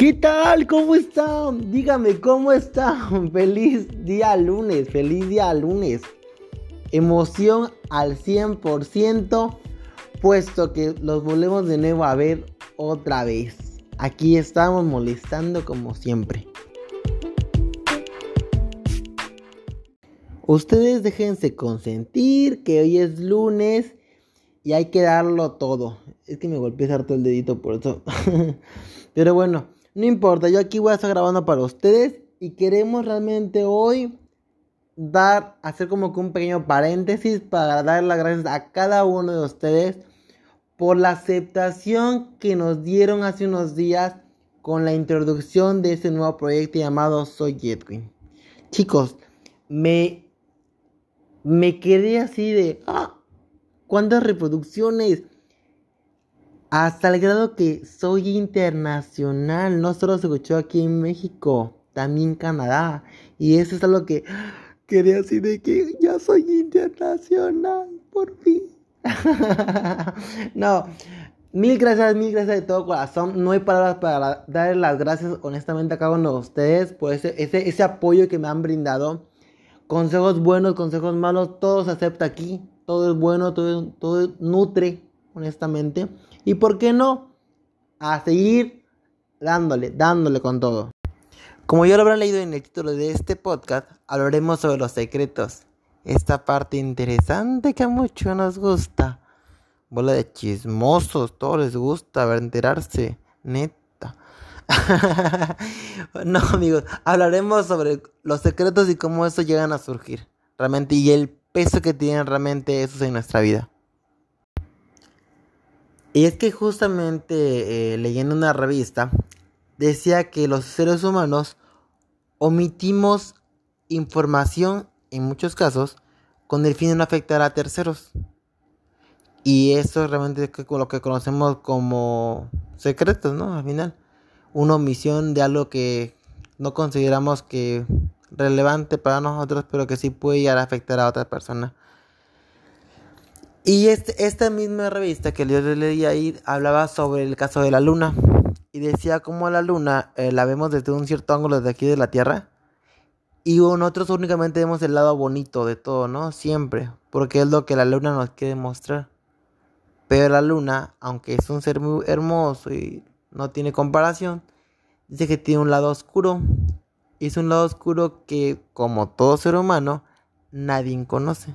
¿Qué tal? ¿Cómo están? Dígame, ¿cómo están? Feliz día lunes, feliz día lunes. Emoción al 100%, puesto que los volvemos de nuevo a ver otra vez. Aquí estamos molestando como siempre. Ustedes déjense consentir que hoy es lunes y hay que darlo todo. Es que me golpeé harto el dedito por eso. Pero bueno, no importa, yo aquí voy a estar grabando para ustedes y queremos realmente hoy dar, hacer como que un pequeño paréntesis para dar las gracias a cada uno de ustedes por la aceptación que nos dieron hace unos días con la introducción de este nuevo proyecto llamado Soy Edwin. Chicos, me, me quedé así de, ¡ah! ¿Cuántas reproducciones? Hasta el grado que soy internacional. No solo se escuchó aquí en México, también en Canadá. Y eso es algo que quería decir de que ya soy internacional, por fin. no, mil gracias, mil gracias de todo corazón. No hay palabras para darles las gracias honestamente a cada uno de ustedes por ese, ese, ese apoyo que me han brindado. Consejos buenos, consejos malos, todo se acepta aquí. Todo es bueno, todo, todo nutre, honestamente. Y por qué no, a seguir dándole, dándole con todo. Como ya lo habrán leído en el título de este podcast, hablaremos sobre los secretos. Esta parte interesante que a muchos nos gusta. Bola de chismosos, todo les gusta ver enterarse, neta. no, amigos, hablaremos sobre los secretos y cómo eso llegan a surgir. Realmente, y el peso que tienen realmente esos en nuestra vida. Y es que justamente eh, leyendo una revista decía que los seres humanos omitimos información en muchos casos con el fin de no afectar a terceros. Y eso es realmente lo que conocemos como secretos, ¿no? Al final, una omisión de algo que no consideramos que relevante para nosotros, pero que sí puede llegar a afectar a otra persona. Y este, esta misma revista que yo leí ahí hablaba sobre el caso de la luna. Y decía cómo la luna eh, la vemos desde un cierto ángulo desde aquí de la Tierra. Y nosotros únicamente vemos el lado bonito de todo, ¿no? Siempre. Porque es lo que la luna nos quiere mostrar. Pero la luna, aunque es un ser muy hermoso y no tiene comparación, dice que tiene un lado oscuro. Y es un lado oscuro que, como todo ser humano, nadie conoce.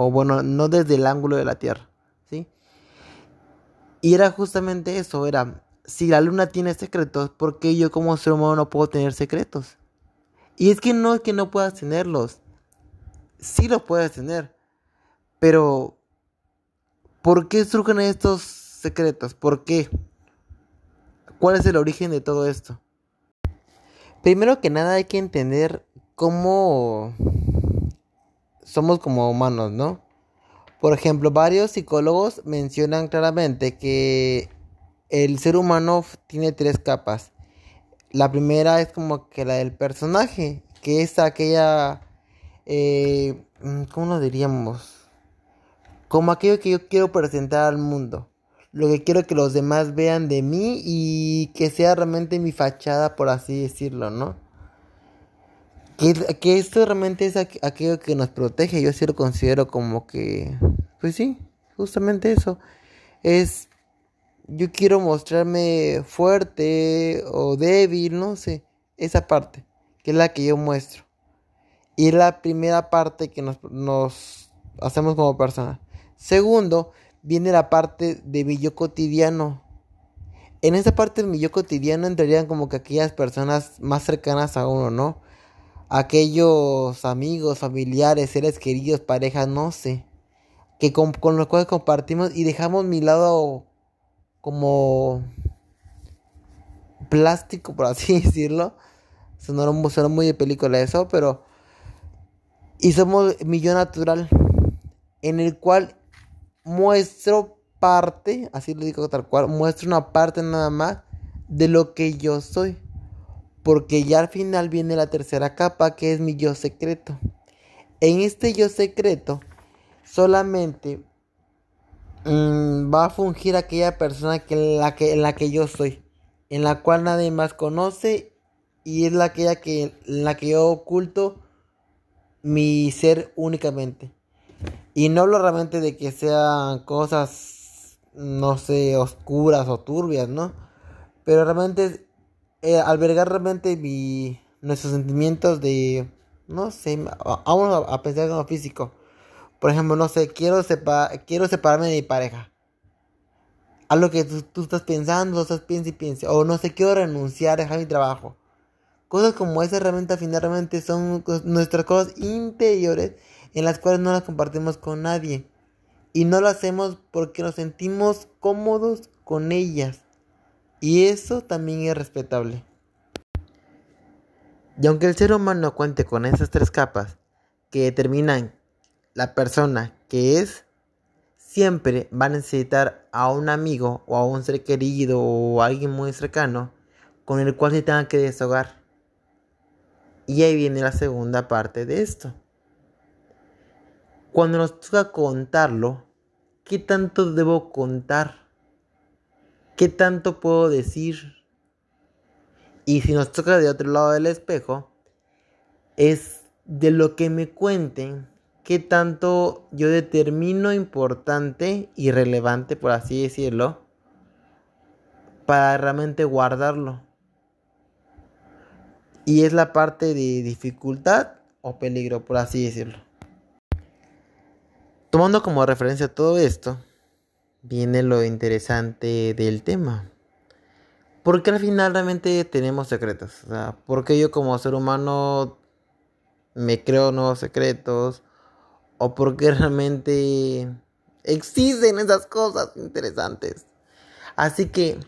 O bueno, no desde el ángulo de la Tierra, ¿sí? Y era justamente eso, era, si la luna tiene secretos, ¿por qué yo como ser humano no puedo tener secretos? Y es que no es que no puedas tenerlos, sí los puedes tener, pero ¿por qué surgen estos secretos? ¿Por qué? ¿Cuál es el origen de todo esto? Primero que nada hay que entender cómo somos como humanos, ¿no? Por ejemplo, varios psicólogos mencionan claramente que el ser humano tiene tres capas. La primera es como que la del personaje, que es aquella, eh, ¿cómo lo diríamos? Como aquello que yo quiero presentar al mundo. Lo que quiero que los demás vean de mí y que sea realmente mi fachada, por así decirlo, ¿no? Que, esto realmente es aquello que nos protege. Yo sí lo considero como que, pues sí, justamente eso. Es, yo quiero mostrarme fuerte o débil, no sé, esa parte, que es la que yo muestro. Y es la primera parte que nos, nos hacemos como personas. Segundo, viene la parte de mi yo cotidiano. En esa parte de mi yo cotidiano entrarían como que aquellas personas más cercanas a uno, ¿no? Aquellos amigos, familiares, seres queridos, parejas, no sé, que con, los cuales compartimos y dejamos mi lado como plástico, por así decirlo. Sonó, muy de película eso, pero... Y somos mi yo natural, en el cual muestro parte, así lo digo tal cual, muestro una parte nada más de lo que yo soy. Porque ya al final viene la tercera capa que es mi yo secreto. En este yo secreto solamente mm, va a fungir aquella persona que en, la que, en la que yo soy. en la cual nadie más conoce y es la que, que, la que yo oculto mi ser únicamente. Y no hablo realmente de que sean cosas, no sé, oscuras o turbias, ¿no? Pero realmente eh, albergar realmente mi, nuestros sentimientos de, no sé, vamos a, pensar en lo físico. Por ejemplo, no sé, quiero, quiero separarme de mi pareja. Algo que tú, estás pensando, estás piensa y piensa. O no sé, quiero renunciar, dejar mi trabajo. Cosas como esas realmente, realmente son nuestras cosas interiores en las cuales no las compartimos con nadie. Y no lo hacemos porque nos sentimos cómodos con ellas. Y eso también es respetable. Y aunque el ser humano cuente con esas tres capas que determinan la persona que es, siempre va a necesitar a un amigo o a un ser querido o a alguien muy cercano con el cual se tenga que desahogar. Y ahí viene la segunda parte de esto. Cuando nos toca contarlo, ¿qué tanto debo contar? ¿Qué tanto puedo decir? Y si nos toca de otro lado del espejo, es de lo que me cuenten, qué tanto yo determino importante y relevante, por así decirlo, para realmente guardarlo. Y es la parte de dificultad o peligro, por así decirlo. Tomando como referencia todo esto, viene lo interesante del tema. Porque al final realmente tenemos secretos. O sea, porque yo como ser humano me creo nuevos secretos. O porque realmente existen esas cosas interesantes. Así que,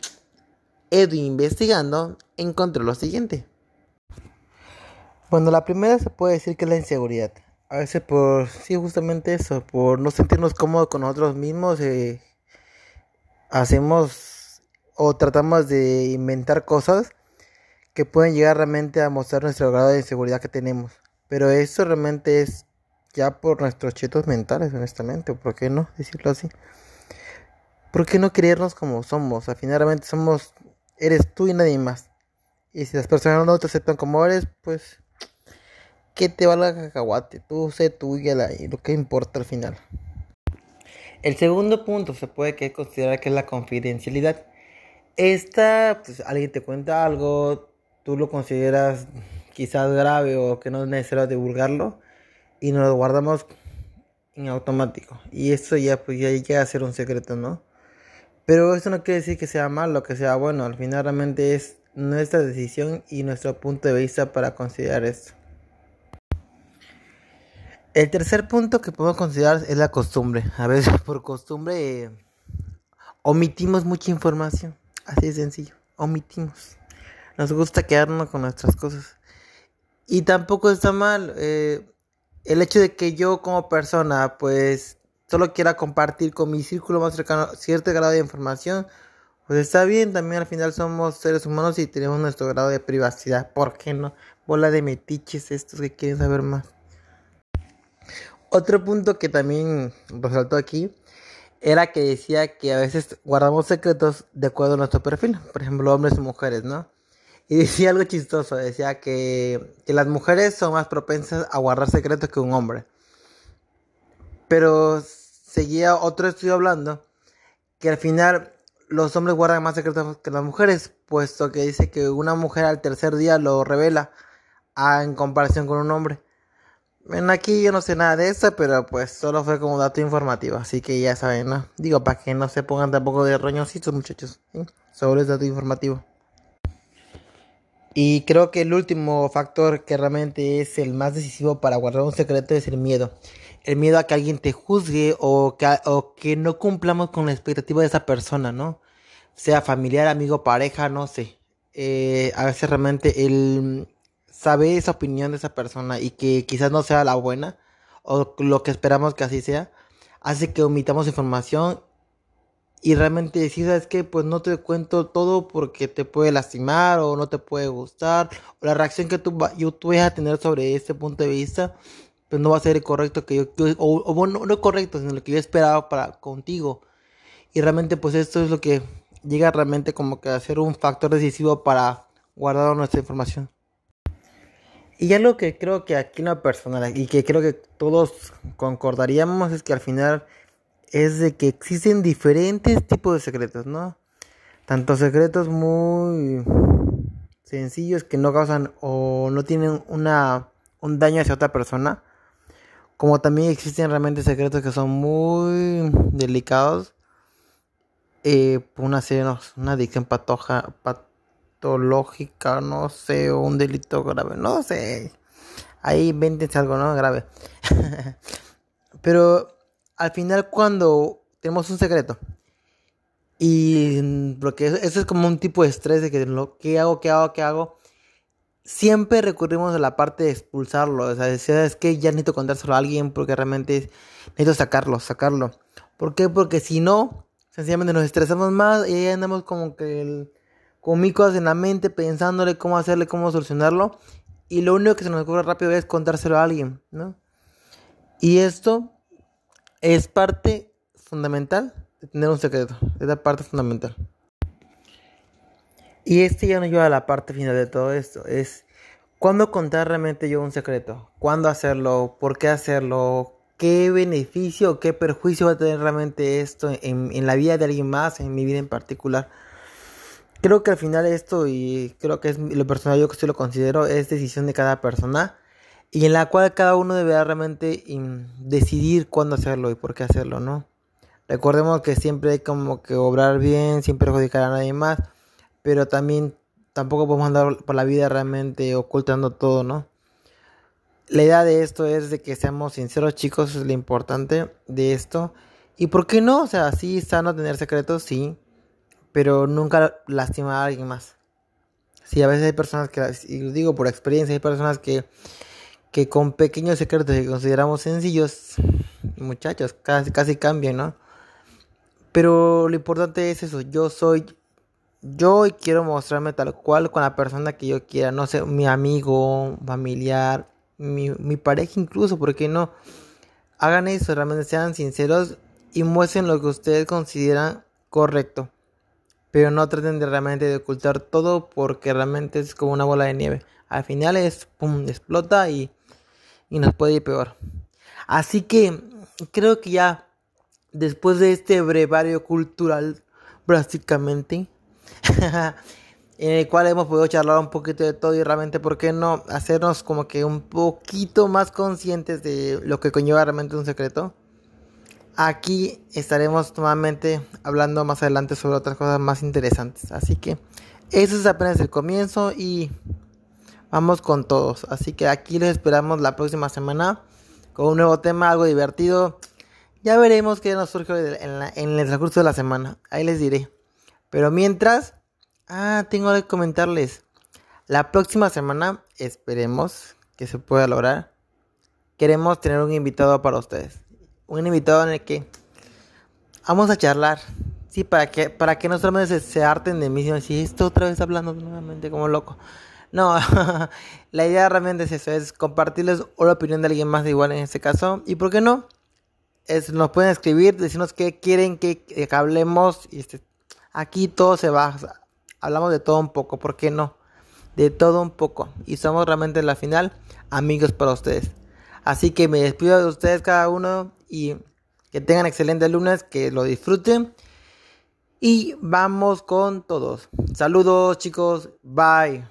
Edu investigando, encontré lo siguiente. Bueno, la primera se puede decir que es la inseguridad. A veces por, sí, justamente eso, por no sentirnos cómodos con nosotros mismos, eh, hacemos o tratamos de inventar cosas que pueden llegar realmente a mostrar nuestro grado de inseguridad que tenemos. Pero eso realmente es ya por nuestros chetos mentales, honestamente, por qué no decirlo así. ¿Por qué no creernos como somos? Al final realmente somos, eres tú y nadie más. Y si las personas no te aceptan como eres, pues que te valga cacahuate, tú sé tuya y lo que importa al final. El segundo punto se puede considerar que es la confidencialidad. Esta, pues alguien te cuenta algo, tú lo consideras quizás grave o que no es necesario divulgarlo y nos lo guardamos en automático. Y eso ya pues ya llega ser un secreto, ¿no? Pero eso no quiere decir que sea malo, que sea bueno. Al final realmente es nuestra decisión y nuestro punto de vista para considerar esto. El tercer punto que podemos considerar es la costumbre. A veces por costumbre omitimos mucha información. Así de sencillo. Omitimos. Nos gusta quedarnos con nuestras cosas. Y tampoco está mal eh, el hecho de que yo como persona pues solo quiera compartir con mi círculo más cercano cierto grado de información. Pues está bien, también al final somos seres humanos y tenemos nuestro grado de privacidad. ¿Por qué no? Bola de metiches estos que quieren saber más. Otro punto que también resaltó aquí era que decía que a veces guardamos secretos de acuerdo a nuestro perfil, por ejemplo, hombres y mujeres, ¿no? Y decía algo chistoso, decía que, que las mujeres son más propensas a guardar secretos que un hombre. Pero seguía otro estudio hablando que al final los hombres guardan más secretos que las mujeres, puesto que dice que una mujer al tercer día lo revela en comparación con un hombre. Bueno, aquí yo no sé nada de eso, pero pues solo fue como dato informativo, así que ya saben, ¿no? Digo, para que no se pongan tampoco de roñositos, muchachos, ¿sí? Sobre el dato informativo. Y creo que el último factor que realmente es el más decisivo para guardar un secreto es el miedo. El miedo a que alguien te juzgue o que, o que no cumplamos con la expectativa de esa persona, ¿no? Sea familiar, amigo, pareja, no sé. Eh, a veces realmente el saber esa opinión de esa persona y que quizás no sea la buena o lo que esperamos que así sea, hace que omitamos información y realmente decir, ¿sabes qué? Pues no te cuento todo porque te puede lastimar o no te puede gustar o la reacción que tú, yo, tú vas a tener sobre este punto de vista pues no va a ser el correcto que yo, o, o bueno, no correcto, sino lo que yo esperaba para contigo. Y realmente pues esto es lo que llega realmente como que a ser un factor decisivo para guardar nuestra información. Y algo que creo que aquí en lo personal y que creo que todos concordaríamos es que al final es de que existen diferentes tipos de secretos, ¿no? Tanto secretos muy sencillos que no causan o no tienen una, un daño hacia otra persona, como también existen realmente secretos que son muy delicados eh, una, una adicción patoja, patológica, no sé, o un delito grave, no sé. Ahí invéntense algo, ¿no? Grave. Pero al final cuando tenemos un secreto y porque eso es como un tipo de estrés de que lo que hago, qué hago, qué hago, siempre recurrimos a la parte de expulsarlo, o sea, es que ya necesito contárselo a alguien porque realmente necesito sacarlo, sacarlo. ¿Por qué? Porque si no, sencillamente nos estresamos más y ahí andamos como que el, con micos en la mente pensándole cómo hacerle, cómo solucionarlo. Y lo único que se nos ocurre rápido es contárselo a alguien, ¿no? Y esto es parte fundamental de tener un secreto. Es la parte fundamental. Y este ya nos lleva a la parte final de todo esto. Es cuándo contar realmente yo un secreto. Cuándo hacerlo. Por qué hacerlo qué beneficio qué perjuicio va a tener realmente esto en, la vida de alguien más, en mi vida en particular. Creo que al final esto, y creo que es lo personal, yo que sí lo considero, es decisión de cada persona y en la cual cada uno deberá realmente decidir cuándo hacerlo y por qué hacerlo, ¿no? Recordemos que siempre hay como que obrar bien sin perjudicar a nadie más, pero también tampoco podemos andar por la vida realmente ocultando todo, ¿no? La idea de esto es de que seamos sinceros, chicos, es lo importante de esto. ¿Y por qué no? O sea, sí, sano tener secretos, sí, pero nunca lastimar a alguien más. Sí, a veces hay personas que, y lo digo por experiencia, hay personas que, que con pequeños secretos que consideramos sencillos, muchachos, casi, casi cambian, ¿no? Pero lo importante es eso, yo soy yo y quiero mostrarme tal cual con la persona que yo quiera, no sé, mi amigo, familiar, mi, mi pareja incluso, porque no? Hagan eso, realmente sean sinceros y muestren lo que ustedes consideran correcto. Pero no traten de realmente ocultar todo porque realmente es como una bola de nieve. Al final es, pum, explota y, y nos puede ir peor. Así que creo que ya después de este brevario cultural, prácticamente, en el cual hemos podido charlar un poquito de todo y realmente, ¿por qué no hacernos como que un poquito más conscientes de lo que conlleva realmente un secreto? Aquí estaremos nuevamente hablando más adelante sobre otras cosas más interesantes. Así que eso es apenas el comienzo y vamos con todos. Así que aquí les esperamos la próxima semana con un nuevo tema, algo divertido. Ya veremos qué nos surge en, en el transcurso de la semana. Ahí les diré. Pero mientras... Ah, tengo que comentarles. La próxima semana, esperemos que se pueda lograr. Queremos tener un invitado para ustedes. Un invitado en el que vamos a charlar. Sí, para que, para que no solamente se, harten de mí, sino si esto otra vez hablando nuevamente como loco. No, la idea realmente es eso, es compartirles la opinión de alguien más de igual en este caso. Y por qué no, es, nos pueden escribir, decirnos qué quieren que, que hablemos. Y este, aquí todo se va hablamos de todo un poco, ¿por qué no? De todo un poco. Y somos realmente en la final amigos para ustedes. Así que me despido de ustedes cada uno y que tengan excelente lunes, que lo disfruten. Y vamos con todos. Saludos chicos, bye.